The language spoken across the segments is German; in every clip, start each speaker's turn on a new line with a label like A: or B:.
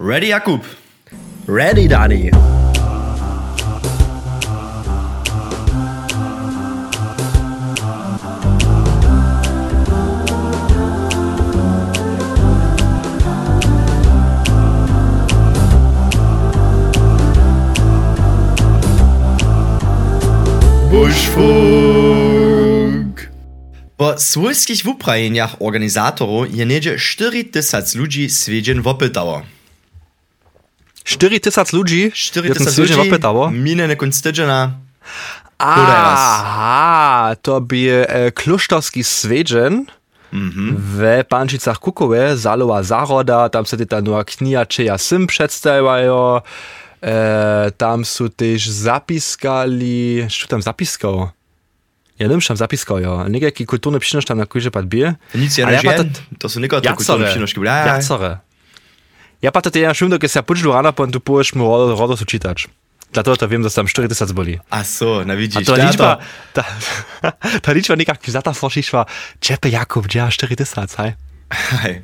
A: Ready, Jakub?
B: Ready, Dani.
A: Buschfunk. Po swojskich wuprajenjach organizatoro je nedzie 40 tysac ludzi
B: z 4000 ludzi,
A: 4000
B: ludzi
A: va
B: pytało.
A: Minę nekonstydzena
B: Aha, to by e, klusztowski Sweden mhm. w Pančicach Kukowe, Zalowa Zaroda, tam se ta nowa knia Sim przedstawiają, e, tam su też zapiskali, co tam zapiskał? Ja wiem, że tam zapiskają, niekaki kulturny przynosz tam na kujże padbie.
A: Nic ja nie wiem, to są niekakre kulturne przynoszki.
B: Jacore. Ja pa to ja šum, dok se počutil rano, pa tu poješ mu rodo, rodo so čitač. Zato to viem, da tam 4 tysac boli.
A: A so, na
B: A
A: widzisz.
B: to
A: ja
B: liczba, ta, ta liczba nekak zata forschišva, čepe Jakub, ja 4 tysac, hej.
A: Hej.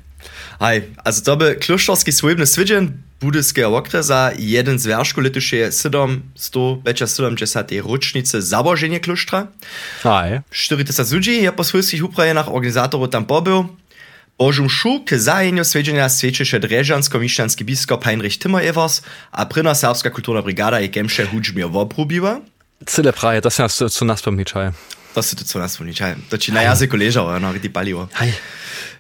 A: Hej, also to by klusztorski swojebny swiedzien budyskiego okresa jeden z wierzchu lituszie 770 rocznicy założenia klusztra.
B: Hej.
A: 4000 ludzi je po swojskich uprajenach organizatorów tam pobył. Bożum szu k zajeniu swiedzienia świecisze dreżansko-miszczanski biskop Heinrich Timmer-Evers, a pryna serbska kulturna brigada je gemsze hudźmio woprubiła.
B: Cyle praje, to się co, co nas pomniczaj.
A: To su nas uličaje. Znači na jaziku ležao, ono, vidi palivo.
B: Aj.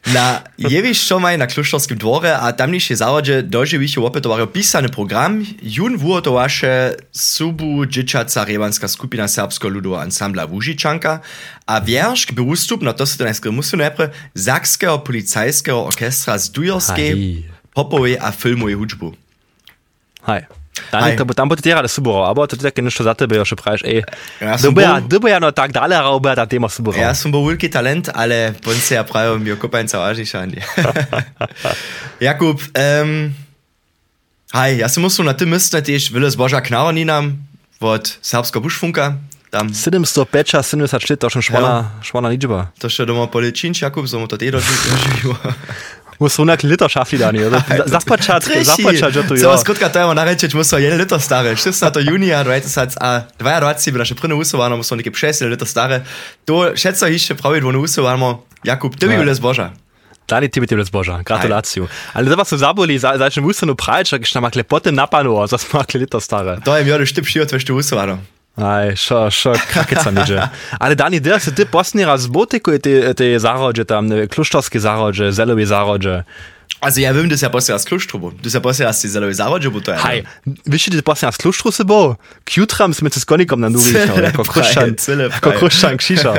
A: Na Jevišomaj na Kluštovskim dvore, a tamniši zavođe doživiše opetovario pisany program, jun vuotovaše subu džičaca revanska skupina Serbsko ludo ansambla Vužičanka, a vjeršk bi ustup, no to se to najskri musu najpre, Zakského policajského orkestra z
B: Dujorske,
A: popove a filmuje hudžbu.
B: Hej. Tam,
A: Hej.
B: to, tam bude tera suburo, aber to také nešto za tebe, že praješ, ej.
A: Ja som
B: Dobre, ja,
A: bol-
B: dobre, ja no tak dále, ale obe tá téma suburo.
A: Ja som bol veľký talent, ale poň sa ja. Jakub, som musel na tym mysle tiež veľa zboža knarninam od Serbsko Bušfunka. Tam
B: 705, 74, to už švana, švana ličba.
A: to še doma poličinč, Jakub, som mu to tej doživel.
B: Du liter schaffi, Dani. Započat, započat, že tu
A: Co
B: jo.
A: skutka to je narečiť, musel 1 liter staré. 16. junija 2022 by naše prvné usovano, musel nekaj 6 liter staré. To všetko ešte pravi dvojnú usovano. Jakub, to by
B: Ja.
A: bolo zboža.
B: Dani, ti bi ti zboža. Gratulaciju. Ali da pa se zaboli, za, za še museno pravič, ki šta makle potem napanu, za smo makle liter stare.
A: To je mi jo štip šijo, tvešte usovano.
B: Aj, šo, šo, krakica mi že. Ale Dani, da se ti posni razbotiku te, te zarodže tam, ne, kluštorske zarodže, zelovi zarodže.
A: Also ja wiem, das ist ja posle raz kluštrubu. Das ist ja posle raz die zelovi zavodže, bo to je.
B: Hej, viš ti posni raz kluštru se bo? Kjutram sme se s konikom na nuvi,
A: Cele
B: jako
A: praje,
B: krušan,
A: cele
B: jako
A: praje.
B: krušan kšiša.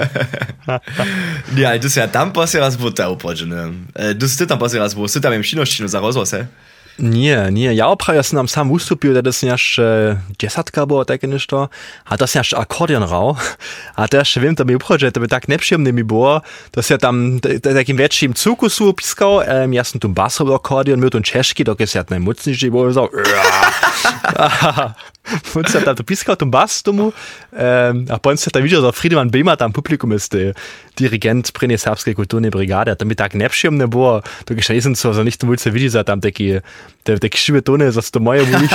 A: Ja, das ist ja tam posle raz bo to upođene. Du si tam posle raz bo, si tam im šinoštinu za rozvoz, he?
B: Nie, nie, ja opraja sam sam ustupil, da sem jaš desatka bo, tako nešto, a to sem jaš akordeon rao, a to še vem, da mi uprože, da bi tak nepříjemný mi było, to se tam takim väčším cukusu piskal, um, ja som tu basový akordeon, mil tu češky, dok je se najmocnejší bol, so, Und se tam to piskal tom bas tomu, um, a potem se tam videl, da Friedemann Bema tam publikum ist, der dirigent prene serbske kulturne brigade, a tam bi tak nepříjemné było, dok je nisem so, za nicht to mulce vidí, za tam taki, te, te krzywe tony, za to moje mówić,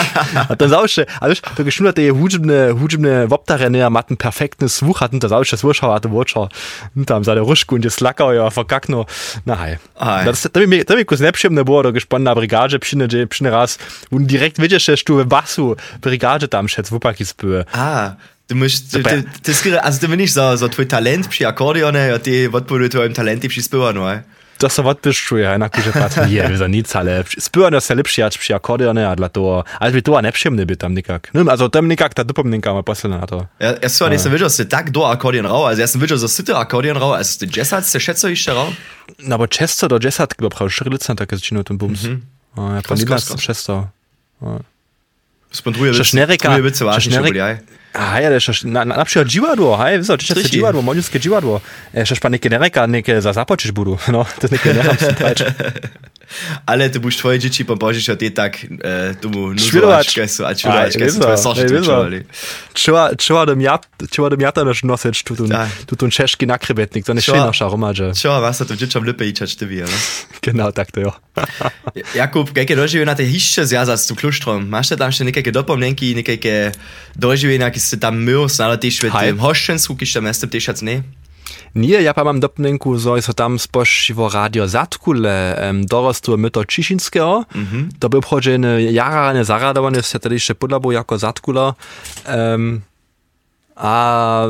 B: a tam zawsze, a wiesz, to geschnur te hudźbne, hudźbne woptarene, a maten perfektny słuch, hatten to zawsze słuchał, a to wočo, tam za der Ruszku je slakał, ja, verkakno, na hej. Das, to mi, to mi kus nepříjemné było, dok je na brigade přine, přine raz, und direkt widzisz, że tu w basu brigade tam šec, wupaki spüre.
A: Ah, du musst, du, du, das also du bin ich so, so talent pri akordeone, a ty odpovedu tvojim talenty pri spěvanu, he?
B: To se odpišuje, enak že pat je, za nic, ale spyvano se lepší, až při akordeone a dla toho, ale by to a nepříjemné by tam nikak. No, also tam nikak ta dopomninka ma posledná na to.
A: Ja, ja nisem videl, da si tak do akordeon rau, also sam videl, da si ty akordeon rau, also ty jazzac, se šeco išče rau?
B: No, aber Chester do Jessat, glaube ich, Schrillitzen, tak jest činu ten bums. Mhm. Ja,
A: Krass,
B: pan
A: krass,
B: Lilas
A: krass.
B: Chester.
A: Spondruje
B: Šnerika,
A: wice vážne, čo boli aj.
B: A ja, šeš, na, na, napríklad divadlo, hej, vyzor, či
A: Trichi.
B: sa divadlo, modilské divadlo. E, šeš pa neke nereka, neke za započiš budú, no, to neke nechám si praviť.
A: Ale ty budeš tvoje dzieci po Božiš a ty tak e, tomu
B: Švilovač.
A: nuzovačke a čvilovačke
B: Aj,
A: sú tvoje
B: vizo,
A: sorty
B: aj, vizo.
A: čuvali.
B: Čeva, čeva do miata, čeva do miata naš nosič, tu tun,
A: Tak.
B: tu tun češki nakrebetnik, to ne
A: Čo?
B: še naša romadže.
A: Čo, vás sa to dzieciom lepiej ičať ty ale?
B: Genau, tak to jo.
A: Jakub, jaké doživenia ty hišče zjazať s tým kľúštrom? Máš tam ešte nejaké dopomnenky, nejaké doživenia, keď ste tam myl, snadno tiež v
B: Hej.
A: tým hoščensku, keď tam meste tiež nie?
B: Nie, ja pa mam dopnenku, so so tam spościwo radio Zatkule um, dorostu myto Ciszynskiego. Mm -hmm. To był obchodzony jarane zaradowane, jest wtedy jeszcze podlabu jako Zatkula. Um, a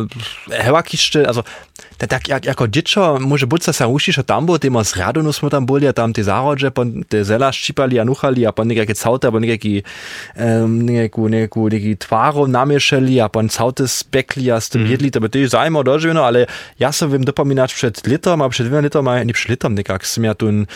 B: hewa kiszczy, also tak, tak jak, jako dziecko może być sa uši, że tam było, tym z radonu smo tam byli, a tam te zarodze, pon te zela ščipali a nuchali, a pon nekake caute, a pon nekaki, um, nekaku, nekaku, nekaki tvaro namieszali, a pon caute spekli, a z tym jedli, to by też zajmo dożywno, ale ja sobie wiem dopominać przed litom, a przed dwiema litoma, nie przed litom, nekak, som ja tu um,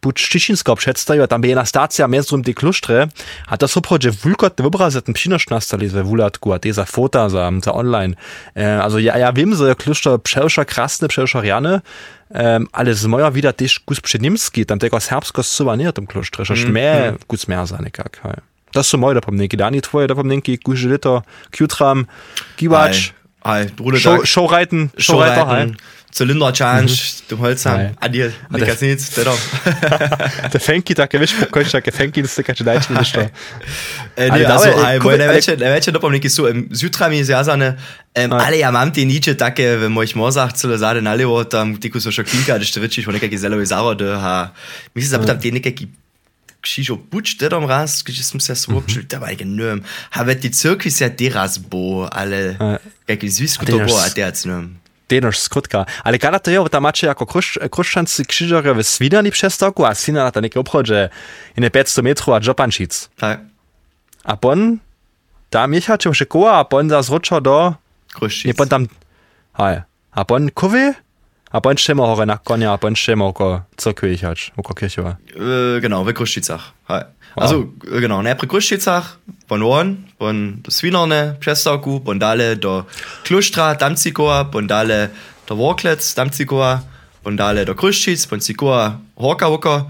B: puč Čičinsko przedstawił, a tam by jedna stacja między te klusztre, a to są prodzie wulkotne obrazy, ten przynosz nastali we wulatku, a te za fota, za, za online. E, also ja, ja wiem, że kluszcze przełsza krasne, przełsza riane, um, ale z moja wieder też kus przedniemski, tam tego serbsko suwa nie tym kluszcze, że mehr kus mehr za nekak. hej. To są moje dopomnienki, Dani, twoje dopomnienki, kuže lito, kjutram, givač, show, showreiten, showreiter, hej.
A: Zylinder Change, dem Holzham,
B: Aj.
A: Adil, Nikas nic, der doch.
B: Te fenki takie, wiesz, pokończ takie fenki, to takie dajcie niż to.
A: Äh,
B: Ale
A: nee, also,
B: dawaj,
A: aj,
B: kup-
A: moje
B: ale-
A: najväčšie, najväčšie dopomníky sú im Südtrami zjazane, um,
B: Aj.
A: ale ja mám tie niče také v mojich mozách celé záde nalivo, tam ty kus so klinka, když to vyčíš o nekaký zelový zárode a myslím, že tam tie nekaký kšižo buč dedom raz, když som sa svopčil, to var ikke nøm. Har været det cirkus ja det raz bo, ale
B: Aj.
A: kaký zvisku
B: A ty
A: to
B: náš-
A: bo, a det je nøm.
B: Denož skrutka. Ale kada to je, tam macie jako krusz, kruszczancy krzyżowie w Swidani przez toku, a Swina na to niekie obchodzie in 500 metrów a Jopančic.
A: Tak,
B: A pon, tam jechacie już koła, a pon za zroczo do,
A: kruščic.
B: nie pon tam, hej, a pon kuwy, a pon szemo hore na konia, a pon szemo oko cyrkwy jechać, oko kirchowa.
A: Äh, genau, w Kruščicach. Hej. Also, äh, genau, najprej Kruščicach, von Won, von do Svinerne, Přestavku, von dale do Klustra, Damcikova, von dale do Worklec, Damcikova, von dale do Kruščic, von Cikova, Horka Hoka,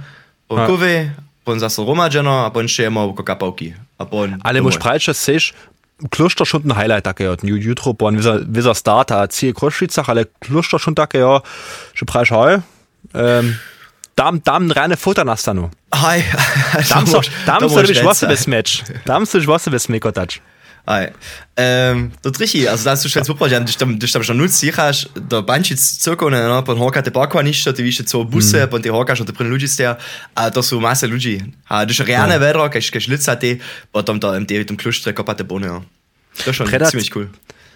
A: von
B: Ja.
A: Kuve, von zase Romadženo, a von Šemo, oko Kapavki. A von
B: Ale muž praviš, že seš, Kloster schon ein Highlight, takie od jutro, bo wisa, wisa starta, cije Kruszwicach, ale Kloster schon ja, że praviš, hej, um, tam, tam reine Futter nastanu.
A: Hej,
B: Tam so, tam so dobiš
A: vse
B: vosebe smeč. Tam so vosebe smekotač.
A: Aj. Um, to trichi, also da hast du schon super, ja, když tam, když tam schon nutzt, jechаш do Bančic cirkone, no, pon horka te parkova ništa, ty više co buse, mm. pon te horkaš, te prvi ljudi ste, a to su mase ljudi. A když reálne ja. vedro, kaž, kaž lica te, potom to, te, tom kluštre kopate bone, ja. To schon
B: Predat-
A: ziemlich cool.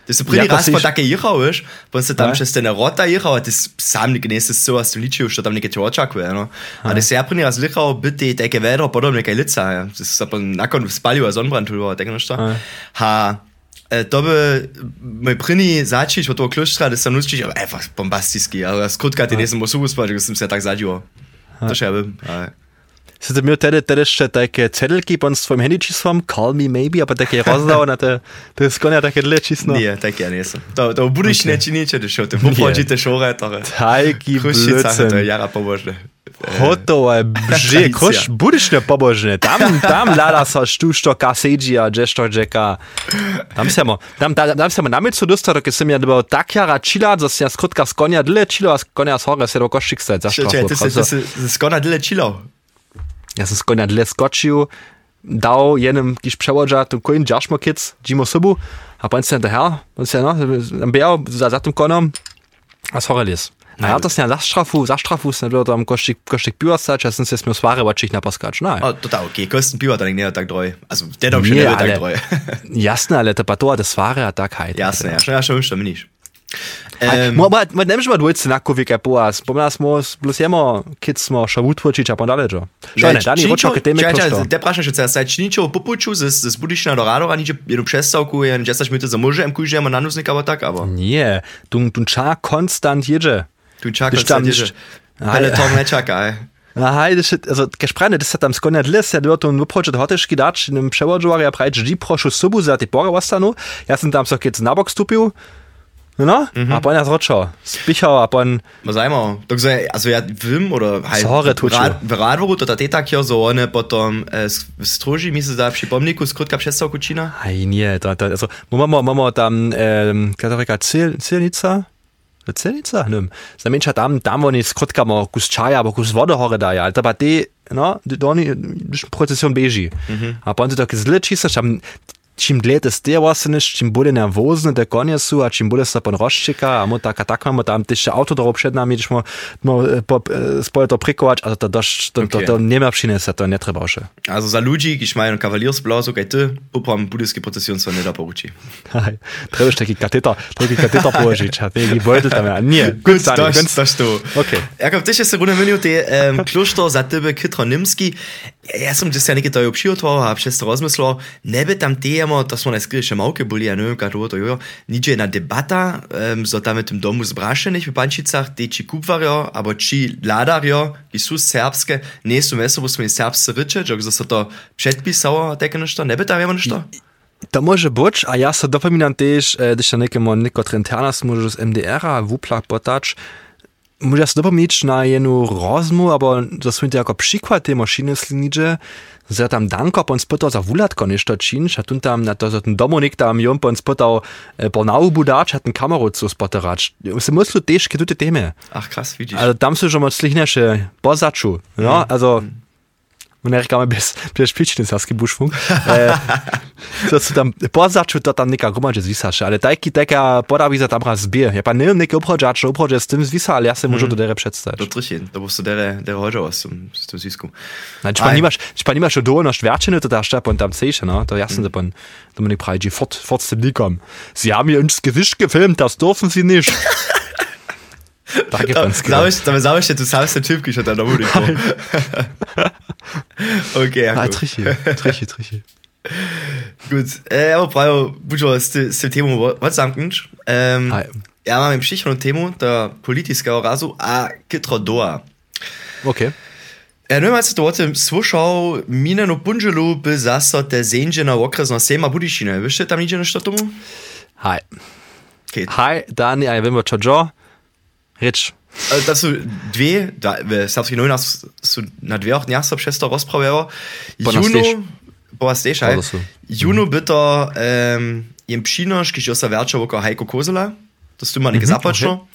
A: Das ist prvi
B: Ja,
A: raz,
B: to
A: po
B: siš-
A: take jechal, veš, pon se tam
B: Ja.
A: še ste na rota jechal, a ty sam nek nese so, a ste ličil, što tam neke te očakuje, no. A da se ja prvi raz jechal, biti take vedro, potom neke lica, ja. Das ist aber nakon spalil, a zonbrand, tu, tak nešto.
B: Ja.
A: Ha, e, to by mój pryni zacząć od tego klustra, to sam ale einfach bombastiski, ty nie jestem osobą spać, że jestem się tak zadziło. To bym, ale...
B: Sice mi tedy, tedy jeszcze takie cedelki pon swoim handy číslom, call me maybe, aber takie rozdał na te, to jest konia takie dle číslo.
A: Nie, tak ja nie jestem. To, to budeš okay. nečinit, že šo, ty popodžite šore, to je...
B: Taki
A: Kruščica, to je
B: blödsinn.
A: jara pobožne.
B: Hotowe brzy,
A: Tradicja.
B: kosz, budysz nie pobożny. Tam, tam lada so sztuczto kasedzi, a dżeszto dżeka. Tam se mo, tam, tam, tam se mo namieć co dostał, kiedy sem ja dobył tak jara chila, że się skrótka z konia dle chilo, a z konia z hore se do koszczyk stać za
A: Če,
B: sztrafu.
A: ty se, ty se, skona dyle chillow.
B: Ja sam z konia dle skoczył, dał jenem kiś przewodza, tu koń dziaszmo kic, dzimo subu, a pan se daher, on se no, biał za, za tym konom, a z hore lis. A ja to se za sztrafu, za sztrafu se było tam koszczyk, koszczyk piła stać, a sam se sware, waczich na paskacz. No,
A: O, to tak, okay, kosten piwa to nie tak droj. Also, der dom schon
B: Nie,
A: nie tak droj.
B: Jasne, ale to patoa des Fahrer tak halt.
A: Jasne, ja, schon, ja, schon, schon, nicht.
B: Um, mo, mo, mo, nemš ma dvojce na kovike poas. Pomna smo, plus jemo, kid smo še utvočič, a pondale čo. Čo ne, dani ročno, keď teme klošto.
A: Te prašam, že sa činičo popuču z, z Budišna do Radora, niče jednu přestavku, jen 10 minut za mužem, kujžem a nanusnik, aber tak, aber.
B: Nie, tu, tu ča konstant jedzie.
A: Tu čakaš,
B: Když tam
A: že
B: nič-
A: ale to ne čaká, eh.
B: Aha, das ist, also, gesprane, das hat tam skone dles, ja dort un upročet hoteški dač, in převodžu, ja prajč, di prošu subu za ty pora ostanu. Ja sam tam so keď na bok No, mhm. a potem ja zročo. Spichał, a potem...
A: Was einmal. Takže, also ja vím, oder halt...
B: Sorry, tučo.
A: V Radvoru to tady tak jo, so one potom e, stroži, mi se da připomniku, skrutka přestav kučina?
B: Aj, nie, to, to, also, mamo, mamo tam, ähm, katorika Cel, Celnica? Celnica? Nem. Za menša tam, tam oni skrutkamo kus čaja, abo kus vode hore daje, ale to pa te, no, to oni, procesjon beži. Mhm. A potem se to zle čisto, tam čim dlje te sterosineš, čim bolje nervozne te konje su, a čim bolje se pon rozčeka, a mo tak a tak mamy tam też auto dorob przed nami, gdyż mo, mo po, spoje to prikować, a to dość, to, okay. to, to nie ma przynese, to nie trzeba się.
A: Also za ludzi, kiż mają kavaliersblazo, kaj ty, upam buddhiskie procesjon so nie da poruči.
B: Trebaš taki kateter, taki kateter położyć, a taki beutel tam, ja. nie,
A: gut, das, das, tu.
B: Okay.
A: Jakob, ty się runę mylił, ty um, kloštor za tebe Kitronimski, ja som just ja nekaj to obšil, a przez to rozmyslel, ne tam ty temo, to smo najskriše malke boli, ja neviem, kako to jo, nič jedna debata, um, so tam v tem domu zbrašenih v Pančicach, te či kupvarjo, abo či ladarjo, ki sú serbske, nie sú meso, bo sme serbsce ryče, že so to predpisalo, také nešto, ne by tam jemo nešto?
B: To może być, a ja sobie dopominam też, e, gdyż nekemu niekotry internas może z MDR-a wuplak potać, sobie dopomnieć na jedną rozmu, albo to są jako przykład tej maszyny slinicze, że tam danko pon spytał za wulatko nešto czynsz, a tu tam na to, że ten Dominik tam ją pon spytał e, po naubu dać, a ten kamerę co spoterać. Se myślę też, kiedy te temy.
A: Ach, krass, widzisz.
B: Ale tam są, że moclich nasze pozaczu, no, mm. Also, mm. Amerika bez, bez špičný saský bušfunk. e, to sú tam, pozaču to tam neka gromadže zvisaše, ale tajky taká podavíza tam raz zbie. Ja pa neviem neké obchodžač, obchodže s tým zvisa, ale ja sa môžu mm. to dere predstaviť.
A: To trichin, to bolo dere, dere hodžo s tým, s tým zvisku.
B: No, či pa nemáš, či pa nemáš dovoľnosť verčinu, to dáš pon tam sejše, no, to jasne, mm. pon Dominik Preidži, fort, fort s tým nikom. Sie haben mir ins Gesicht gefilmt, das dürfen Sie nicht.
A: Danke. Da sabes que tu sabes o tipo que já está no único. ok,
B: ah, trichi, trichi, trichi.
A: Gut, äh, aber prajo, buďo, ste, ste tému odsamknúť. Um, ja mám přišlo tému, to politického razu a kytro doa.
B: Ok.
A: Ja, neviem, ak si to o tym slušal, minenú punželu by zase te zenže na okresno sema budišine. Vieš, tam niečo nešto tomu?
B: Hej. Okay. Hej, Dani, a ja viem, čo čo. Rich.
A: Also, da su dve, da, srpski novinar su na dveh dnjah přesto rozpravljalo. Juno, bo steš, hej. Juno by to um, jem přinoš, když jo se verča oko Heiko Kozela, to stu ma nekaj započno. Okay.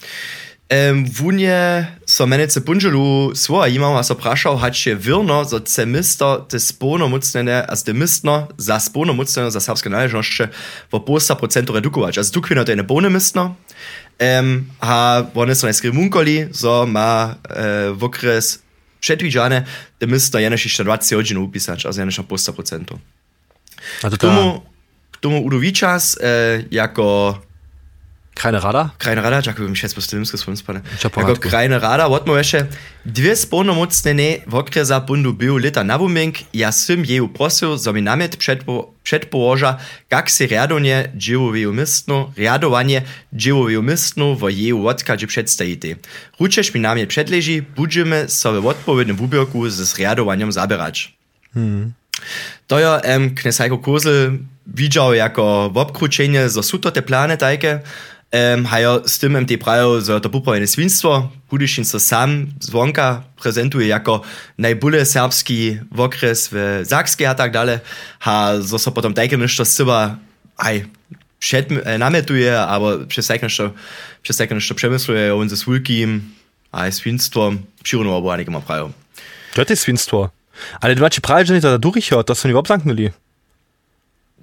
A: Um, Vunje so mene cepunželu svoja imam, a so prašal, hač je virno, so cemisto, te spono mucnene, a ste mistno, za spono mucnene, za srpske naležnošče, v posta procentu redukovač. A zduk vino, da je ne bone mistno, um, a one so najskrimunkoli, so ma uh, v okres predviđane, da misto je naši 20 odzin upisać, a za naša posta procentu. A to k tomu, k tomu udovi čas, uh, e, jako
B: Krajne rada?
A: Krajne rada, tako bom še spustil rimsko svojim Jako krajne rada, odmo je še dve spolnomocnene v okreza bundu bil leta nabumenk, jaz sem jej uprosil, za mi namet predpo, predpoloža, kak se riadonje dživovi umistno, riadovanje dživovi umistno v jej vodka že predstajite. Ručeš mi namet predleži, budžeme so v odpovednem ubirku z riadovanjem zaberač. Hmm. To je um, Knesajko Kozel widział jako w obkruczenie z te plany tajke, Hajo z tym MT prajo, że to popojedne swinstwo, Budyšin so sam zvonka prezentuje jako najbule serbski okres w Zakskiej a tak dalej, a zo so potom tajke nešto syba, aj, przed, e, nametuje, albo przez takie nešto, przez takie nešto przemysluje, on ze swulkim, a swinstwo, przyruno albo anike ma prajo.
B: To jest swinstwo. Ale dwa ci prajo, że nie to durchhört, to są nie obsanknuli.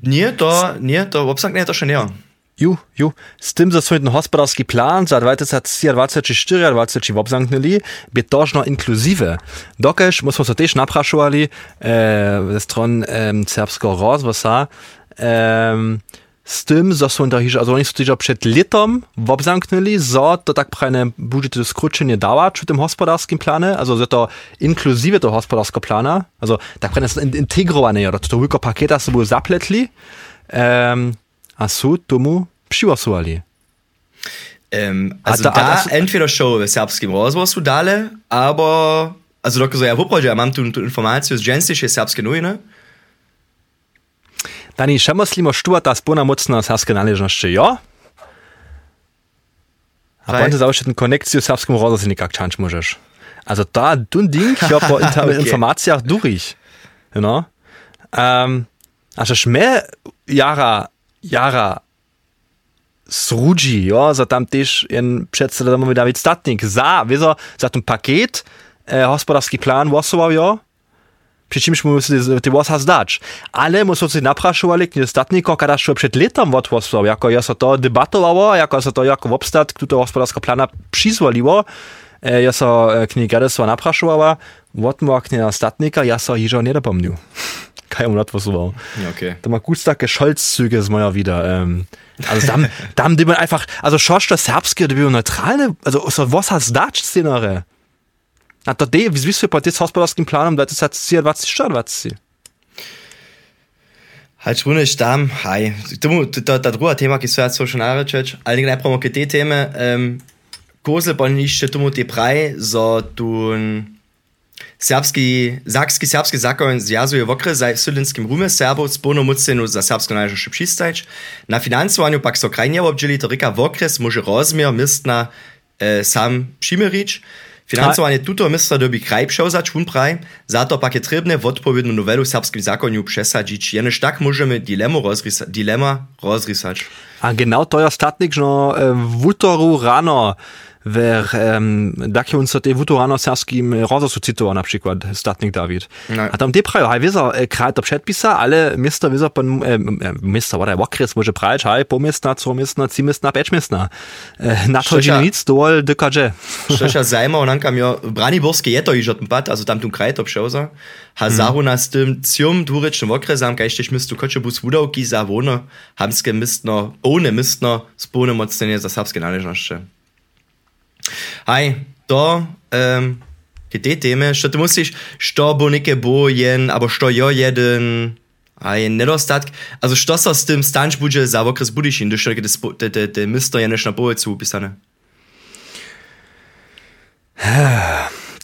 A: Nie, to, nie, to obsanknie to schon nie.
B: Ju, ju, z tym, że swój gospodarski plan za 2024 20 w obzamknęli, by toż no inkluzywy. Dokeż, myśmy się też napraszowali e, ze stron e, serbskiego rozwosa, e, z tym, że są to, also oni są przed litom obzamknęli, że to tak prajne będzie to skrócenie dała przy tym gospodarskim planie, also że to inkluzywy to gospodarskiego plana, also tak prajne integrowane, to to tylko pakieta sobie zapletli, um, a sú tomu přihlasovali.
A: Um, also da, da entweder schon w serbskim rozgłosu dale, aber also doktor ja poproszę, ja mam tu, tu informację z dżęstische serbskie nowiny.
B: Dani, še myslimo štuvata spona mocna serbske naležnosti, jo? A pointa zawsze ten konekcję serbskim rozo si nikak change możesz. Also da, dun Ding, ja po
A: Okay.
B: informacjach durch. You know? Um, also szme jara, jara srudzi, jo, za tam też jen przedstawia domowy Dawid Statnik za, wieso, za ten pakiet, e, gospodarski plan głosował, jo, przy czymś mu się ty was zdać. Ale mu się napraszowali, kiedy statniko, kada jeszcze przed letem odgłosował, jako ja so to debatowało, jako so to jako obstat, który gospodarska plana przyzwoliło, e, ja so e, kniga Gadesła napraszowała, odmoknie na statnika, ja so jiżo nie dopomnił. Kaj mu odgłosował.
A: Ja, okay.
B: Da mal gut starke Scholzzüge ist mal wieder. Ähm, also tam, tam die man einfach, also Schorsch das Serbske, die bin neutrale, also so was hast du Szenare? Na to de, wie wiesz du, bei das hospodarskim planom, da das hat sie was sie stört, was sie.
A: Halt schon ist tam, hej. Tomu, ta, ta druga tema, ki so ja so še nareč, ali ne najprej ke te teme, um, kozel pa nišče serbski, zakski, serbski zakon zjazuje v okres za sudenskim rume Serbov s polnomocenu za serbsko najžešće přistajč. Na financovanju pak so krajnje obdželi, to reka v okres može rozmier mistna e, sam přimerič. Financovanie tuto mistra dobi kraj przełzać praj, za to pak je trebne w odpowiednią nowelu w serbskim zakoniu przesadzić. Jenoż tak możemy dilemu rozrisa, dilema.
B: A genau to ja statnik, no w utoru rano, wer ähm, dakje uns te wuto rano serbskim rozosu citował na przykład statnik Dawid.
A: No.
B: A tam te prajo, haj wieso, e, kraj to przedpisa, ale mister wieso pan, e, e, mister, wada, okres może prajeć, haj, pomistna, comistna, cimistna, pečmistna. E, na to
A: Szczerze-
B: nic, dowol dykaże.
A: Szczerze zajma, onanka mi Braniborskie je to iż od pad, also tam tu kraj to przełza. Ha zaru na z tym cium dwurycznym okresam, kajsztyś mistu koczebus wudałki za wono, hamskie mistno, ohne mistno, z pełnomocnienie za serbskie należności. Hej, to, um, ke te teme, što ty musisz, što bo neke bo jen, abo što jo jeden, je nedostatk, also što so s tym stanč budže za okres budišin, když te, te, te, te misto je neš na bolcu upisane.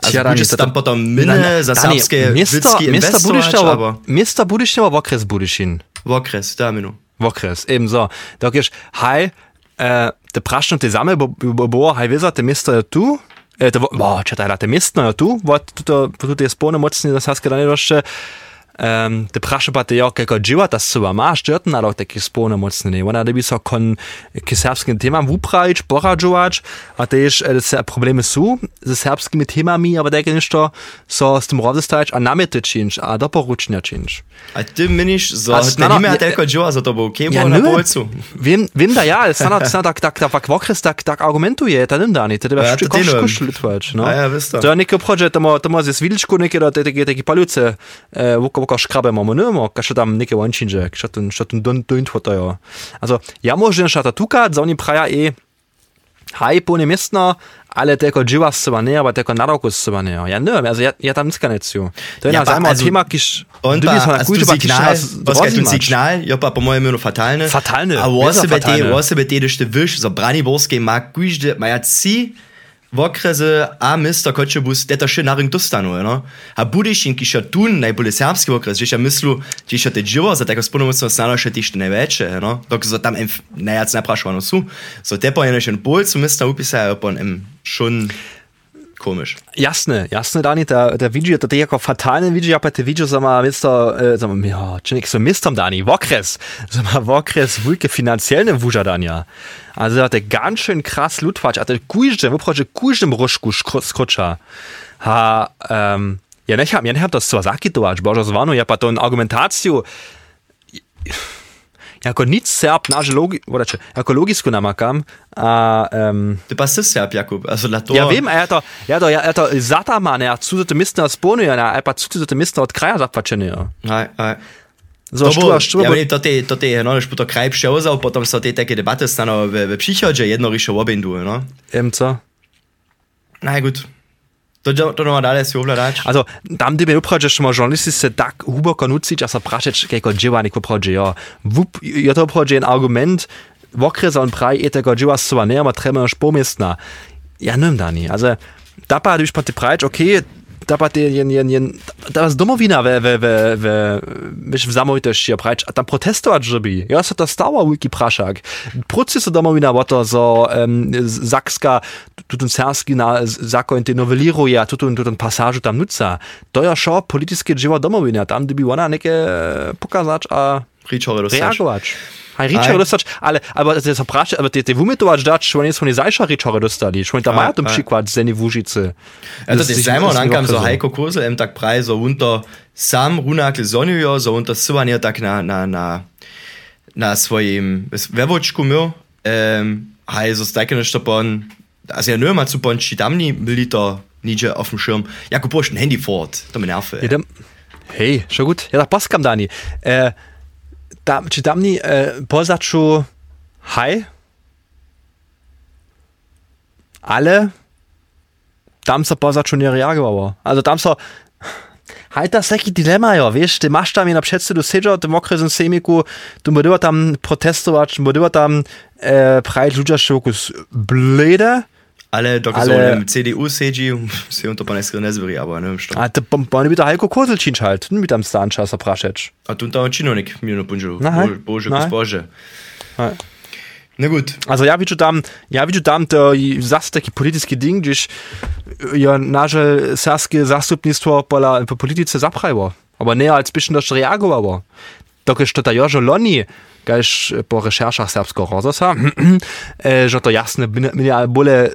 A: Also
B: to-
A: tam potom mine za
B: mister
A: inwestować,
B: Budišňava-
A: aber
B: Mister Budišňava w okres Budišin.
A: okres, da minu.
B: okres, eben so. Da gehst, hej, eh, te vprašam, ti za me bo, bo, bo Hajveza, te mesto je tu. E, te, bo, bo, če ta rade mestno je tu, bo tudi, tudi jaz polnomočni, da se skrenem še. Um, te praša pa te, jo, kako dživa, da se vam maš, črten, ali taki spolno mocni, ne, ona, da bi so kon, ki serbskim temam vuprajič, poradžovač, a te ješ, e, se probleme su, z serbskimi temami, aber da je nešto, so s tem rozestajič, a namete činč, a doporučnja činč.
A: A ty miniš, za
B: A
A: te
B: snano-
A: nime
B: je-
A: telko dživa, za to bo kebo
B: Ja,
A: na
B: nö.
A: bolcu.
B: Wiem, wiem da ja, ale stano, stano, tak, tak, tak, tak, okres, tak, tak argumentuje, ta nim dani, to
A: Ja,
B: treba
A: to
B: koš,
A: delujem.
B: koš litvač, no.
A: A ja, veste.
B: To je neko prođe, tamo, tamo z viličku neke, da te, te, te paluce, eh, vuko, vuko škrabemo, mo nemo, ka še tam neke vančinže, še ten, še ten don, don, to jo. Also, ja možem šata tukat, za oni praja e, haj, pone mestno, ale teko dživa seba ne, aber teko s seba ne. Ja, ne, also, ja, ja tam niska necu. To je
A: Ja, pa, also,
B: tema, kiš,
A: Und
B: du
A: pa, also
B: pa kiš
A: Signal, Oskar, tu
B: rozimač.
A: Signal, jo pa po mojem imenu fatalne.
B: Fatalne,
A: A
B: wer ist
A: osebe te,
B: fatalne?
A: osebe te, dešte vyš, za Braniborske ma kujžde, ma ja ci v okrese a mister Kočebus, te to še naring dostanu, no? A budišin, ki še tun, najbolje serbski okres, še mislu, že še te dživo, za tako spolnomocno snano še tište najveće, no? Dok so tam nejac naprašovano su, so te po jene še bolcu mister upisajo, pon em, šun komisch.
B: Jasne, jasne, Dani, der, der Video, der jako fatalne Video, ja, te Video, sag mal, Mister, äh, sag mal, ja, czy nicht so Mistom, Dani, Wokres, sag mal, Wokres, wulke finanzielle Wuja, Dania. Also, er hat der ganz schön krass Lutwatsch, hat der Kuischem, wo proje Kuischem Ruschku skrutscha. Ha, ähm, ja, ne, ich hab, ja, ne, hab das zwar sagt, du, bo das war nur, ja, pa to Argumentatio, jako nic serb, naže logi, vodače, jako logisku namakam, a, ähm,
A: Du bist das Serb, Jakub, also la to.
B: Ja, vem, hat doch, er hat doch Sataman, er hat zusätzliche Misten aus Bono, er hat pa zusätzliche Misten aus Kraja zapłaczenie. ja.
A: Aj, aj.
B: So,
A: To bo, ja
B: sztuba,
A: viem, to je, to je, no, už to kraj přeozal, potom sa tie také debaty stano v, v příchodě, jedno rišo obindu, no.
B: so.
A: Na gut. To, to, no dalej si ovladač.
B: Also, tam ty by upraže, že ma žurnalisti se tak huboko nuciť a sa prašeč, kejko dživa neko praže, ja. Vup, je to praže ein Argument, vokresa on praj, je tego dživa sva ne, ma treba još pomestna. Ja, nem, Dani. Also, da pa, du pa ti prajč, okay, da pat jen, jen, jen, da was domowina we, we, we, we, myš v zamojtości oprać, a tam protestować żeby. Ja se to stała wiki praszak. Proces domowina bo to so um, Sakska, tu ten serski na zakon te noveliruje, tu ten, tu ten pasażu tam nutza. To ja szo polityckie dzieło domowina, tam gdyby ona neke pokazać, a reagować. Hej, Richard dostać, ale, ale to zapraszać, ale te, te wumytować dać, że oni są nie zajsza Richard dostali, że oni tam mają ten przykład z Zeni Wóżycy.
A: Ja, to jest zajmo, dann kam so Heiko Kursel, em tak praj, so unter sam runakle zonio, so unter sywanie tak na, na, na, na swoim wewoczku mył, um, hej, so stajke nešto pon, also ja nur mal zu pon, damni byli to nidzie auf dem Schirm, ja, kupoš ein Handy fort, to.
B: Ja, tam, hej, schon gut, ja, tak paskam, Dani. Äh, tam, czy tam nie e, pozaczu haj, ale tam so pozaczu nie reagowało. Also tam so Halt das taki dilemma, ja, wiesz, ty masz tam na przedstawieniu siedział, tym okresem sejmiku, tu modyła tam protestować, modyła tam e, prajć ludzie szokus blöde,
A: ale dok ale... so CDU siedzi, se on to pa neskoro nezberi, aber ne, što.
B: A to pa ne bi to Heiko Kozelčinč halt, ne bi tam stanča sa prašeč.
A: A tu tam činovnik mi na punžu, bože, gospože. Na gut.
B: Also ja, widzę tam, ja widzę tam to zas taki politycki ding, gdzieś ja nasze serskie zastupnictwo pola po polityce zaprajło. Aber nie als bisschen das reagowało. Dok jest to ta Jożo Loni, gajś po recherszach serbskiego rozosa, że to jasne, mnie bole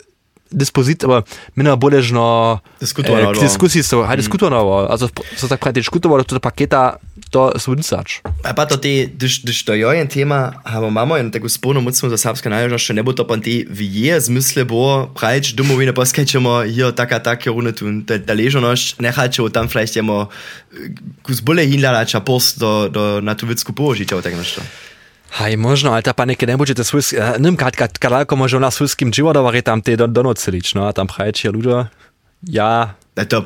B: dyspozycji, aber mena boležno
A: diskutovalo.
B: K diskusiji so, hajde skutovalo, also so tak praktič skutovalo to paketa do suncač.
A: A pa to te, když, když to jo je tema, hamo mamo in tako spolno mucimo za srpska najložnost, ne bo to pa te vije zmisle bo, pravič domovine poskajčemo, jo taka taka runetun, ta, ta ležonost, nehajčemo tam vielleicht jemo kus bolje hinlala čapost do, do natovicku položiča v tak nešto.
B: Hej, možno, ale ta panika ne bude to svojsk, uh, nem kad, kad, možno na svojskim životovare tam te don, donocelič, no, a tam praječi ľudia, ja...
A: To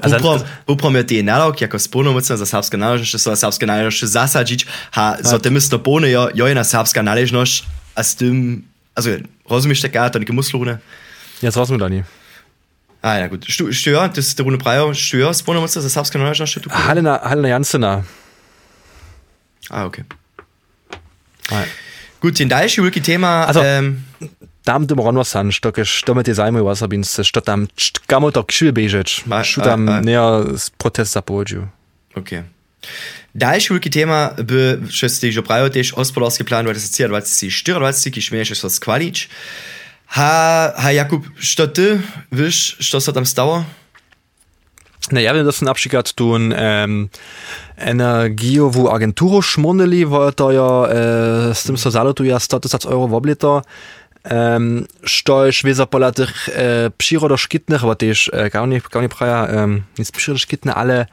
A: poprom je tie nalog, jako spolnomocná za srbská náležnosť, sa srbská náležnosť zasadžiť, a za tým isto pone jo, jo je na srbská náležnosť a s tým, also, rozumieš taká, to neke muslovne?
B: Ja, to rozumiem, Dani.
A: Ah, ja, gut. Stör, das ist der Runde Breyer, Stör, spolnomocná za srbská náležnosť?
B: Halena, Halena Jansena.
A: Ah, okay. Nej. Gut, den dalszy wielki tema.
B: Also, um, tam tym rano san, što keš, to me te abin se, što tam, kamo to kšil bežeć, što tam ne protest zapovedžiu.
A: Okay. Dalszy wielki tema by, što ste jo prajo tež ospodarski plan 2024, ki šmeješ so skvalič. Ha, ha Jakub, što ty wiesz, što se tam stało?
B: Na ja wiem, dass na przykład tu um, energiową agenturę szmonili, bo to ja z tym so zalotuje 100 tysięcy euro w oblito. Um, što je šveza pola tých e, přírodoškytných, aber tiež e, gar nicht, gar nicht praja, um, nicht přírodoškytné, ale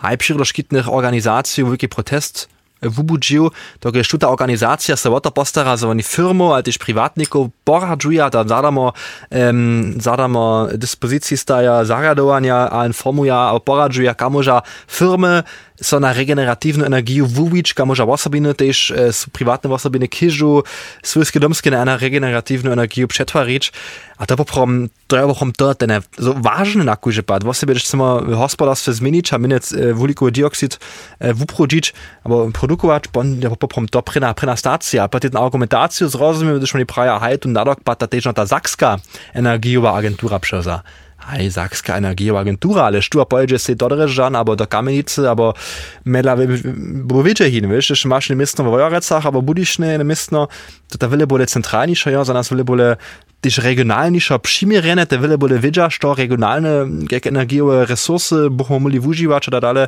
B: aj přírodoškytných organizácií, veľký protest wubudžił, to je ta organizacja se o to postara, za oni firmu, ale też privatnikov poradžuja, da zadamo, um, zadamo dispozycji staja zaradowania, a informuja, a poradžuja, kamoža firmy so na regeneratywną energię wuwić, kamoża osobiny też e, prywatne osobiny kiżu, swojskie domskie na regeneratywną energię przetwarić, a to poprom, to je poprom to ten so ważny nakuže pad, w osobie, że chcemy w gospodarstwie zmienić, a minec e, wulikowy dioksyd e, wuprodzić, albo produkować, bon, ja poprom to prena, prena stacja, pa ten argumentację zrozumiem, że nie praja halt und nadok, pa ta też ta sakska energiowa agentura przeza. Hej, Sakska energioagentura, ale štua pojedzie si do Drežan, abo do Kamenice, abo medla bo wiecie hin, wiesz, że masz nie miestno w Wojorecach, abo budisz nie miestno, to ta wille bole centralniejsza, ja, za nas wille bole też regionalniejsza przymierene, te wille bole wiedzieć, że regionalne jak energiowe resursy buchmo muli wużywać, da dalej.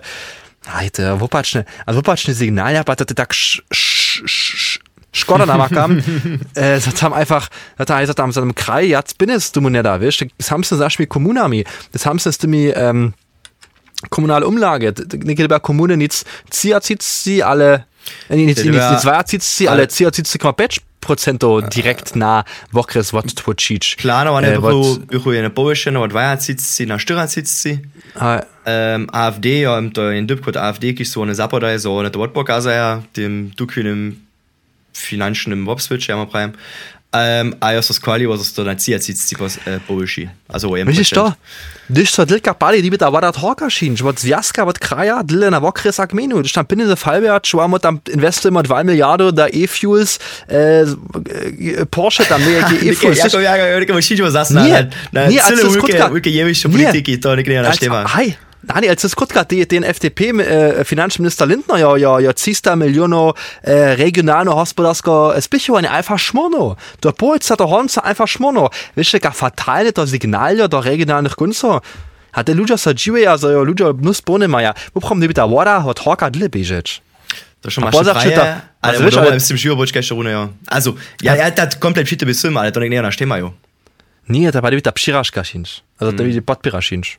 B: Hajte, wopaczne, a wopaczne Signal, ja, to ty tak sz, sz, sz, Škoda namakam, äh, das haben einfach, das heißt, tam einem kraj, jetzt bin es du nicht da, weißt, das haben sie mir Kommunami, das haben sie mir, ähm, kommunale Umlage, nicht bei Kommune nicht, zieht sie alle, nicht, nicht, nicht, nicht, zwei zieht sie alle, zieht sie komplett procento direkt na vokres wat tvočič.
A: Plano, ne, äh, bo je ne povišen, od dvaja cici na štira cici. Um, AfD, ja, to je in dubkot AfD, ki so ne zapodaje, so ne to odpokazaja, tim tukvinem finančnym obsveču, ja mám prajem. Um, a ja sa skvali, was to na cija cici e, povyši. Also 1%.
B: Widzisz to? Gdyż to tylko pali, die da war da Horka schien, że od związka, od kraja, dyle na okres jak menu. Gdyż tam pinne ze Fallwert, szłamo tam inwestujemy 2 miliardy da E-Fuels, e, Porsche tam, nie jakie E-Fuels.
A: Jako, jako, jako, musimy was zasnąć.
B: Nie,
A: na,
B: nie,
A: na
B: a co
A: cyle
B: skutka?
A: łyke, łyke jewiście polityki, to nie na sztema.
B: Hej, Dani, als skutka te, ten FDP e, finančminister Lindner jo, jo, jo 300 milionov e, regionalno hospodarsko spichovanje einfach šmono. To pojedca to honca einfach šmono. Wiesz, jaka fatalne to signalio do regionalnych kuncov. A te ludzie sa dziwią, że jo ludzie mnóstwo spony mają. Poprom nie by ta woda od horka dle bieżeć.
A: To schon
B: poza
A: freie,
B: also
A: w
B: wiesz,
A: domu
B: ale-
A: z tym żyło boczka jeszcze runę, ja. Also, ja, ja, tak komplett wszyscy bysym, ale to nie na sztema, jo.
B: Nie, to by ta psiraška šinč. Also to by podpira šinč.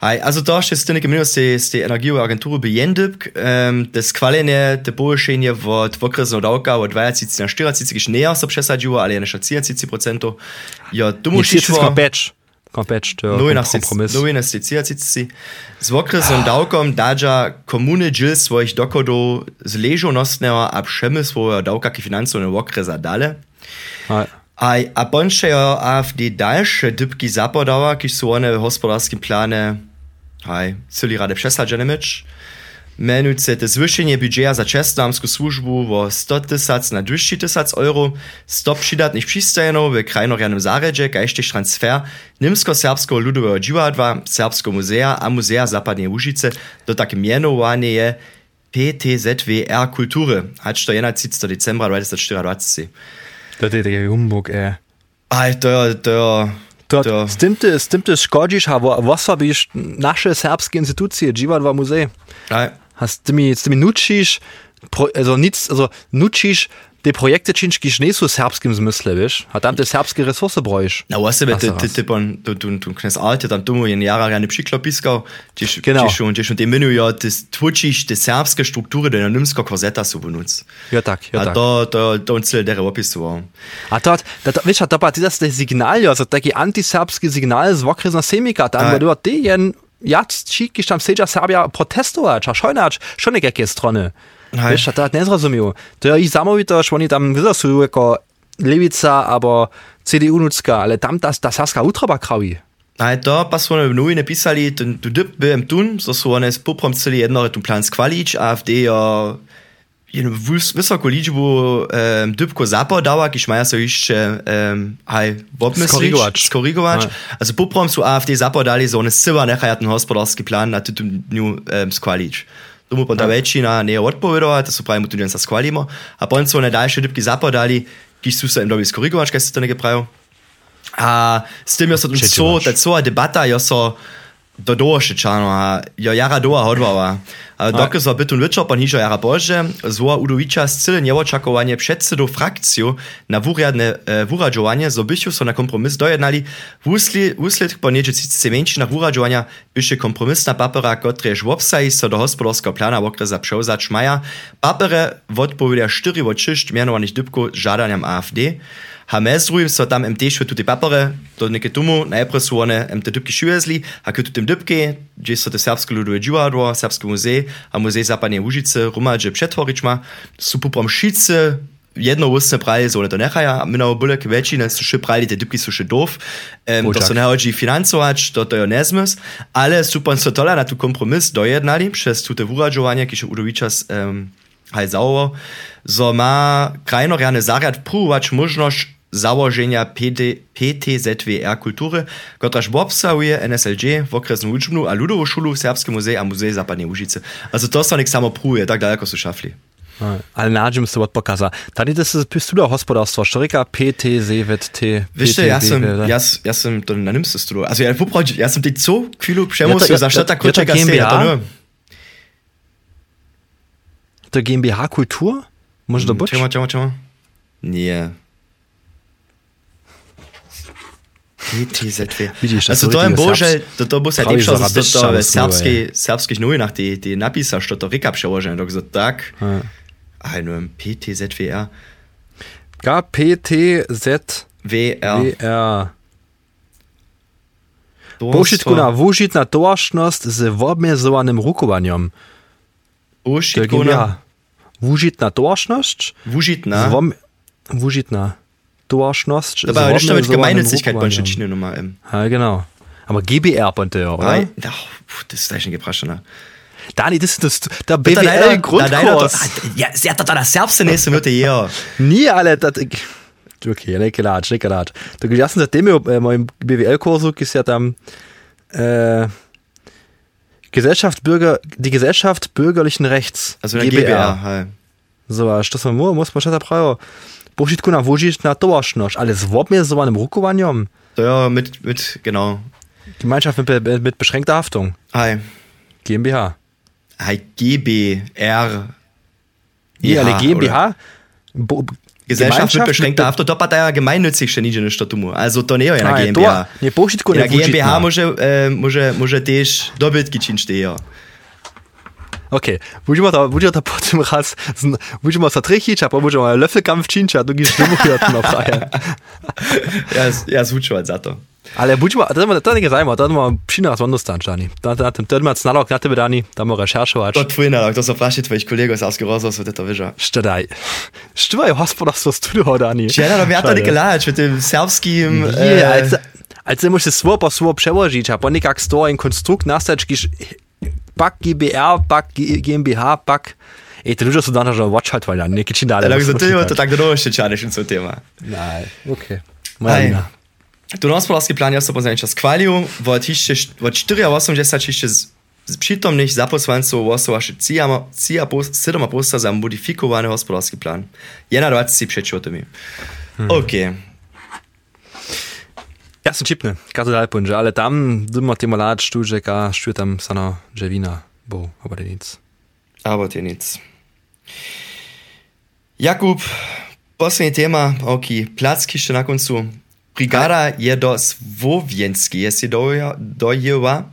A: Aj, also da še stene gemenil z te, z te energijoagentury bejendib, um, das kwalenie, te połyszenie od okresno dawka od 20 na 40 giš neja so przesadziło, ale na 40 procento. Ja, tu
B: to
A: Nowy na
B: kompromis.
A: Na 40 Z okresem dawkom dadża komuny dżil swoich dochodów z leżonostnego a przemysłowego dawka ki finansowego okresa dale.
B: Aj.
A: A, a bądźże ja AfD dalsze dybki zapodała, kiż są one w gospodarskim planie, haj, celi rady przesadzone myć. Mianujce to zwyšenie budżeta za czesnomską służbu o 100 tysac na 200 tysac euro, 100 przydatnych przystajeno w krajnorjanym zaredzie, kajsztyż transfer Nimsko-Serbskiego ludowego dziwadła, Serbskiego muzea a Muzea Zapadnej Łużyce do takie mianowanie je PTZWR Kultury, acz to 31 decembra 2024.
B: Je taki humbug,
A: to,
B: z tym ty, z tym ty szkodzisz, a wo- was robisz nasze serbskie instytucje, dziwadła muzej?
A: aj,
B: tymi, z tymi nucisz, pro, also nic, also nucisz te projekty czynisz, kiż nie są serbskim zmysle, wiesz? A tam te serbskie resurse brojsz.
A: Na wasebe,
B: Ach
A: ty,
B: so,
A: ty,
B: raz.
A: ty, pon, tu, tu, tu, knes alte, jen jara rane przyklopiskał, gdzieś,
B: Genau.
A: gdzieś schon, gdzieś schon te menu, ja, ty tłuczysz te serbskie struktury, do nimsko korzeta su benutzt.
B: Ja tak, ja
A: A
B: tak.
A: to, to, to on cel dere opisował.
B: A to, to, to wiesz, a to pa, to jest signal, also taki antiserbski signal z okresna semika, tam,
A: Aj.
B: bo ty jen, jac, čikiš tam seđa Serbia protestować, a šojnač, šo nekakve strony.
A: Aj.
B: Wiesz, a to nie zrozumiał. To ja ich zamówito, że oni tam wyzasują jako lewica, albo CDU nucka, ale tam ta, ta sarska utroba krawi.
A: A to pa su one v novi napisali, tu, dip byłem tun, so su one s poprom celi jedno tu plan skwalić, AfD ja jedną wys, wysoką liczbę um, dybko zapodała, kiż maja so jeszcze um, haj, obmyslić,
B: Skorygować.
A: skorygować.
B: Aj.
A: Also poprom su AfD zapodali, so one syła nechaj ten hospodarski plan na tym dniu um, skwalić. tomu onda väčšina nie je odpovedová, to sú práve mu tu sa skvalimo. A potom sú one ďalšie rybky zapodali, kýž sú sa im doby skorigovačka, si to negeprajú. A s
B: tým
A: je
B: sa
A: tu celá debata, je sa... So, do dołszy czano, a ja jara doła hodwała. A doky so bytun wieczor pan hižo jara boże, zła Udoviča z cyle nieočakowanie przedsedu frakciju na wuriadne e, wuradžovanie, so bychu so na kompromis dojednali. Wusli, wusled po niedzie cice menšina wuradžovania byše kompromisna papera, kotrež w obsaji so do hospodarskiego plana okresa przełzać maja. Papere odpowiedzia 4 od 6 mianovaných dybków żadaniam AfD. Ha mezrujem so tam MT šve tudi papere, do neke tomu, najprej su one MT dybki šivezli, a keď tu tym dybki, gdzie so te serbske ludové dživadlo, serbske muzej, a muzej Zapadnej Łužice, rumadže přetvorič ma, su poprom šice, jedno usne prali, so to nechaja, a minao byle ke väčšine su še prali, te su še doof, um, to so nehodži financovač, to to jo nezmys, ale su pan so tola na tu kompromis dojednali, przez tu te wuradžovanie, kiž Udovičas um, haj zaovo, so ma krajnorjane zariad próbować możność założenia PD, PTZWR kultury, kotraż obsahuje NSLG w okresnu uczbnu, a ludową szulu w Serbskim Muzej a Muzej Zapadnej Łużycy. Also to so nek samo próbuje, tak daleko su szafli.
B: Ale nađem se od pokaza. Tady to se pistuda hospodarstvo, štorika PTZVT.
A: Wiesz du, ja sam, ja, s- ja sam to na nimste studu. Also ja, poproć, ja sam ty co chwilu przemusł,
B: Ja to-
A: za
B: ja-
A: što ta
B: ja to
A: kurczaka
B: GmbH?
A: to nie.
B: To GmbH Kultur? Może to być?
A: Czemu, czemu, czemu? Nie.
B: Das
A: also
B: ist
A: to
B: so
A: je
B: richtige
A: bože,
B: Serbs-
A: to, to bo se
B: Pravi
A: tým, že to
B: zarabišća
A: to
B: na
A: serbský,
B: snove.
A: serbských novinách ty, ty napísaš, to to Rika přeložené, takže tak.
B: Ja.
A: Aj, neviem, PTZWR.
B: KPTZVR.
A: VR.
B: Použitku na vúžitná tovačnosť s obmedzovaným rukovaním.
A: Použitku na...
B: GmbH. wužitna tovašnosť.
A: Wužitna.
B: Tovašnosť.
A: Aber das stimmt mit
B: zwomne
A: Gemeinnützigkeit bei
B: rukowanjem.
A: Schiene Nummer M.
B: Ja, genau. Aber GBR bonte ja, oder?
A: Nein? Das ist gleich ein Gebraschener.
B: Dani, das ist das, der BWL-Grundkurs.
A: Ja, sie hat da das Serbste nächste Minute hier.
B: Nie alle, das, okay, nicht gelatsch, nicht gelatsch. Du gehst seitdem äh, mal im BWL-Kurs ist ja dann, äh, Gesellschaft Bürger, die Gesellschaft bürgerlichen Rechts.
A: Also eine GBR.
B: So, a što sam mu, muss man šta prajo. Božiť kuna vožiť na tovašnoš, ale zwob mir so einem Rukovanjom.
A: Ja, mit, mit, genau.
B: Gemeinschaft mit, mit, mit beschränkter Haftung.
A: Hi.
B: GmbH.
A: Hi, GBR.
B: Ja, alle GmbH.
A: Gesellschaft mit beschränkter
B: be-
A: Haftung, dort hat er gemeinnützig schon nicht in der Stadt. Also, da nicht in der GmbH.
B: to- nie, Božiť
A: In der GmbH
B: vožiť
A: muss er, äh, muss er, muss ja.
B: Okay, budeme da, budeme da potom raz, zn- budeme sa trichiť a budeme Löffelkampf činča, du gehst dumu na praje.
A: Ja, ja, zvučovať za to.
B: Ale budeme, to to nie zaujímavé, to je příno raz ondostan, Čani. To je to to nalog na tebe dani, tam rešeršovať.
A: To tvoj nalog, to sa praši tvojich kolegov z Ausgerozov, so to vyža.
B: Što daj? Što je hospodarstvo studio, Dani?
A: Ja, no, wir hatten nicht geladen mit dem serbskim...
B: Je,
A: äh,
B: als, als musst du svor po svor přeložiť a po nekak z toho ein konstrukt nastač, když pak GBR, G- GmbH, pak... Ej, ty ľudia sú daná, že watch halt, weil ja, neky či dále.
A: Tak za to tak do ešte čaneš in so tema.
B: Nej, okej. Moja
A: Tu hospodársky plán ja som pozrieť čas kvaliu, od hište, od 4 a 8 ešte z z přítomných zaposlancov osov až 7 posta za modifikovaný hospodársky plán. 21 přečotami. OK.
B: Ja sam čipne, kada dal punže, ale tam duma ti malad štuže, ka štuje tam sana ževina, bo, aber nic.
A: Aber dir nichts. Jakub, poslední téma, ok, placky ještě na koncu. Brigada je do Svovienski, jestli dojeva.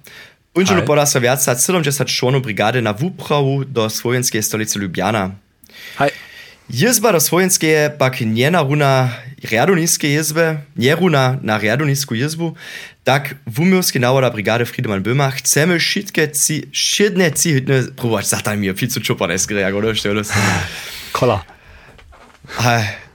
A: Unželo poda sa viac 70 členov brigady na vúpravu do slovenskej stolice Ljubljana.
B: Hej,
A: Jezba do slovenskej pak nie naruna riadoniskej jezbe, nie runa na riadonisku jezbu, tak v umiovskej návoda brigády Friedemann Böhmer chceme všetké ci, všetné ci hitne, próbować zataj mi, viel zu čopa neskry, ako došte,
B: kola.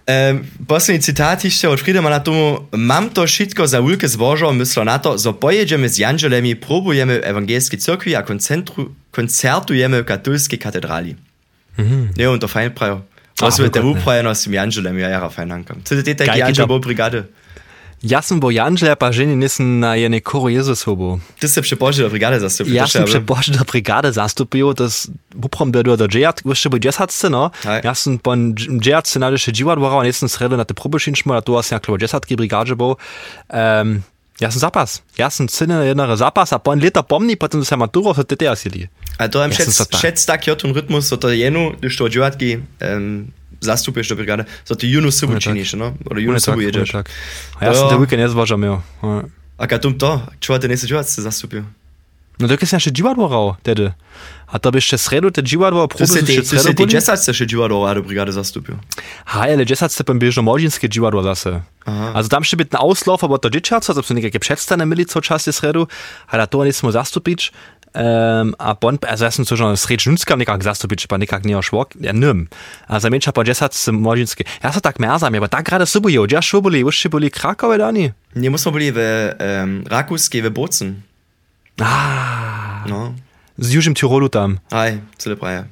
A: Um, posledný citát ešte od Friedemana tomu, mam to všetko za veľké zbožo, myslel na to, zo pojedeme s Janželemi, probujeme v evangelskej cirkvi a koncentru, koncertujeme v katolskej katedráli. Mhm. Ne, und to fajn prajo.
B: Ach,
A: Was wird der
B: Gott, ne.
A: Wuprajer aus dem Janželem, ja, ja, fajn hankam. To je tej
B: Geil,
A: Janžel
B: geht
A: bo brigade.
B: Ja sam bo Janžle pa ženi nisem na jene koro Jezus hobo.
A: Ty se przepoży do brigady zastąpił.
B: Ja sam przepošel da brigade zastupil, da uprom da do do džejat, ještě bo džesatce, no.
A: Hej.
B: Ja sam po džejatce nadeše dživat voral, nisem sredo na te probešinčmo, a to asi jak klobo džesatki brigade bo. Um, ja sam zapas. Ja sam cene jednare zapas, a pon leta pomni, potom se maturo, so tete asili.
A: A to im
B: Ja sam
A: schätzt,
B: sad pa.
A: schätzt tak jotun rytmus, so to jenu, když to dživatki um, zastupuješ do brigady, so to junu subu
B: tak.
A: činiš, no? Oder junu subu jedziesz.
B: tak. A ja sam
A: Ja.
B: te weekend nezvažam, jo. Ja.
A: A kad tum to, čo te nese dživatce zastupil?
B: No to je še dživat voral, tedy. A to by še sredo te voral,
A: To se
B: probil
A: ti,
B: še
A: to se
B: sredo boli?
A: džesatce še dživadlo do brigady zastupil.
B: Hej, ale džesatce pom biežno možinske dživadlo zase.
A: Aha.
B: Also tam še byť na auslauf, aber to džičaco, to sú nejaké předstane mili co čas je sredu, ale to nismo zastupič. Um, a bon, also ja som to, že sred žunska nekak zastupič, pa nekak nie švok, ja nym. A za menša po džesatce možinske. Ja sa tak merzam, aber tak gerade subu jo, ja šo boli, už boli Krakowe dani.
A: Nie musimy byli w um, Rakuskiej, w Bozen.
B: Ah,
A: No.
B: z Južim Tirolu tam.
A: Aj, cele praje.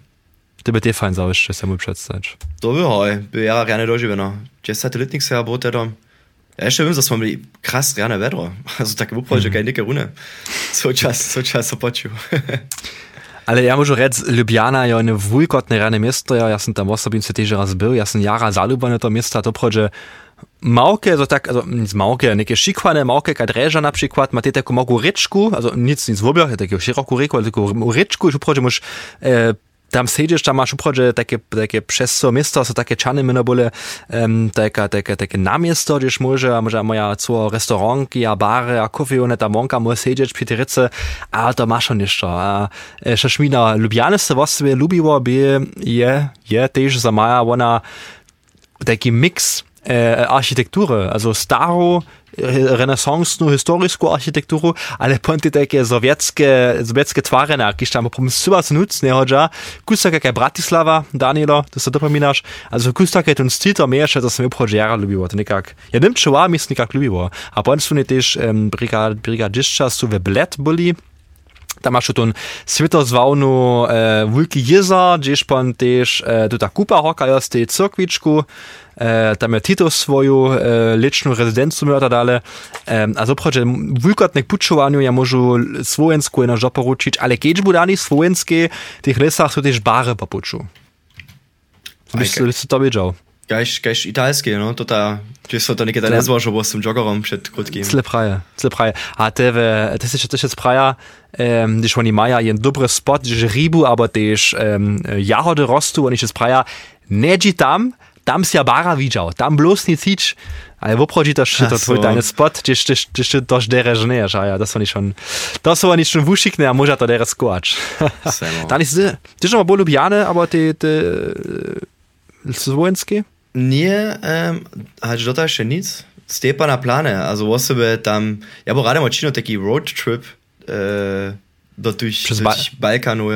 B: To by tie fajn zaujšte, sa mu předstač.
A: To by hoj, by ja rane doživeno. Če satelitnik se bo teda... Ja jeszcze wiem, że smo byli kras rane vedro. Also tak wupo, że kaj neke rune. So čas, so čas opočiu.
B: Ale ja môžu rec, Ljubljana je one vujkotné rane miesto, ja, ja som tam osobím sa tiež raz byl, ja som jara zalúbaný to miesto, a to prože Małke, so tak, also nic Małke, nekie szikwane Małke, kaj dreża na przykład, ma taką małą ryczku, also nic, nic w obiach, taką szeroką ryku, ale taką ryczku, już prože możesz e, tam siedzisz, tam masz uprodzie takie, takie przez co miasto, takie czany my bole, um, takie, takie, namiesto, gdzieś może, a może moja co restauranki, a bary, a kofi, one tam monka może siedzieć przy tej ryce, a to masz on jeszcze. A e, Szaszmina Lubiane se właściwie lubiło, by je, je też za maja ona taki mix e, Architektury, also staro renesansnu historisku architekturu, ale ponty takie sowieckie, sowieckie twary, jakieś tam po prostu nuc, nie chodza. Kusta jak Bratislava, Danielo, to sobie dopominasz. Also kusta jak ten styl to mniejsze, to sobie obchodzi jara lubiło, to nikak. Ja nim czuła, mi nikak lubiło. A potem są też um, brigad, brigadyszcza, su we blet byli, tam masz tu światozwałnu e, Wulki Jezer, gdzieś pan też e, tu ta kupa hoka jest tej cyrkwiczku, tam je Tito swoju e, liczną rezydencję miał dalej. E, a so proszę, wulkotnek puczowaniu ja możu swojensku na żo poručić, ale kiedy budani swojenskie, tych lesach są też bary popuczu. Byś to wiedział.
A: Gajš, gajš italskie, no, to ta, če so to nekaj nezvo, že bo s tym joggerom przed krótkim.
B: Slepraje, slepraje. A tebe, to jest też spraja, um, gdyż oni mają jeden dobry spot, gdyż rybu, aber też um, jahody rostu, oni się spraja, nie tam, tam się bara widział, tam bloß nie cić, ale woprodzi to, że to twój tajny spot, gdzieś gdzieś gdzieś to dereš nie, a ja, to są oni schon, to są oni schon wuszikne, a może to dereš skoacz. Dann ist, ty, schon mal bo lubiane, aber ty, ty, słowenskie?
A: Nie, um, halt dort jeszcze nic. Stepa na plane. Also osoby tam, ja bo radem odcino taki road trip e, do durch,
B: Przez
A: durch Balkanu.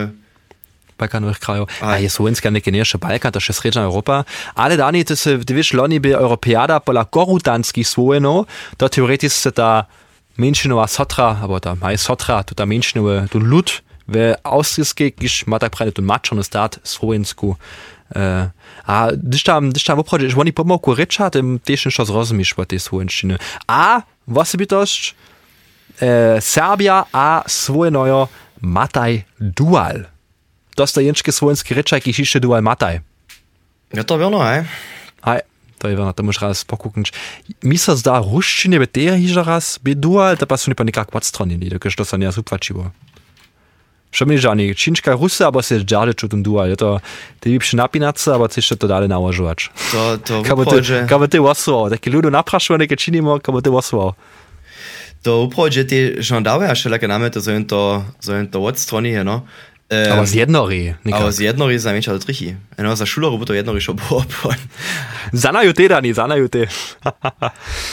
B: Balkanowych krajów. A jest Słowenska nie jeszcze Balkan, to jest region Europa. Ale dani, to ty wiesz, loni by Europeada pola korutanskich Słowenów, to teoretycznie ta menšinowa sotra, alebo ta maj sotra, to ta menšinowa, tu lud, w austrijskiej, kiż ma tak prawie tu maczony stat słowensku. E, a gdyż tam, gdyż tam obchodzi, że oni rycza, tym też już zrozumiesz po tej słowenszczyny. A osobitość e, Serbia a swojenojo mataj dual. To jest to jęczkie słowenskie rycza, jakiś jeszcze dual mataj.
A: Ja to wiadomo, hej.
B: Hej. To je to musš raz pokukneš. Mi se zda ruščine, be te hiža raz, be dual, da pa so ni pa nekak odstranili, dokud to se ne uplačivo. Što mi žani, činčka rusa, aber se džade čutum dual, je to, te bi pši napinaca, aber ti še to dale nałožovač.
A: To, to
B: Kako te, kako te osoval, taki ľudu naprašujú, neke činimo, kako te osoval.
A: To uprođe ti žandawe, a šelake name to zovem to, zovem to odstrani, no.
B: Um, ampak z jedno
A: re. Ampak z jedno re zamenjal trihi. Eno za šulo bo to jedno re šel bo
B: opon. Zanaju te dani, zanaju te.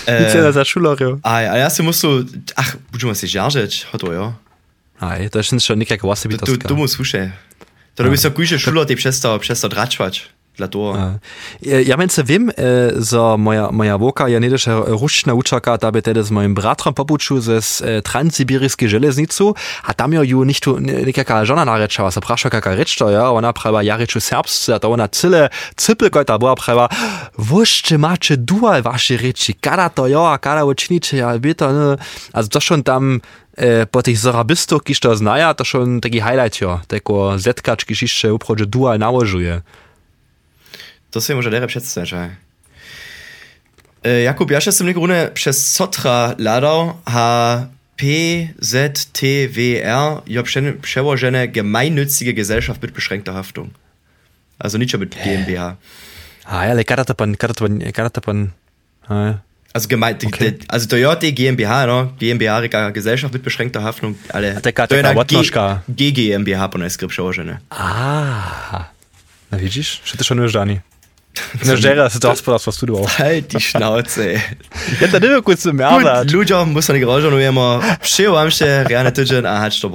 B: Nic je za šulo
A: re. Aj, a ja sem musel, ah, budemo si žaržeč, hoto jo.
B: Aj, to je še nekaj kvasebitosti.
A: Tu, tu mu slušaj. To bi se kuže šulo ti přestal, přestal dračvač. Dla toho.
B: Ja mence wiem, że moja, moja woka, ja nie też ruszna uczaka, da by tedy z moim bratrem popuczu ze transsibiryjskiej żeleznicu, a tam ja ju nicht nikaka żona narečała, sa prasza kaka rečto, ja, ona prawa ja reču serbsce, a to ona cyle, cypy kojta była prawa, woście macie dual wasze reči, kada to ja, a kada uczynicie, ja, bitte, ne, also to schon tam, po tych zarabistów, kiż to znaja, to schon taki highlight, jo, tako zetkacz, kiż jeszcze uprodzie dual nałożuje.
A: To sobie może dere przedstawić. E, Jakub, ja się z tym runę przez Sotra ladał, ha PZTWR ja przełożone gemeinnützige Gesellschaft mit beschränkter Haftung. Also nicht schon mit GmbH.
B: Ah ja, ale kada to pan, kada to pan, kada to pan,
A: Also, gemein, okay. also Toyota GmbH, no? GmbH, Gesellschaft mit beschränkter Haftung, alle. G GmbH po najskryp przełożone.
B: Ah, na widzisz? Czy to szanujesz, Dani? Na żera se to gospodarstvo studoval.
A: Halt die Schnauze.
B: Ja, to nie kurz zum Mehrwert.
A: Gut, ľuďom musím nekaj rožo, no jemo, šijo vám še, reálne tydzień, a hač to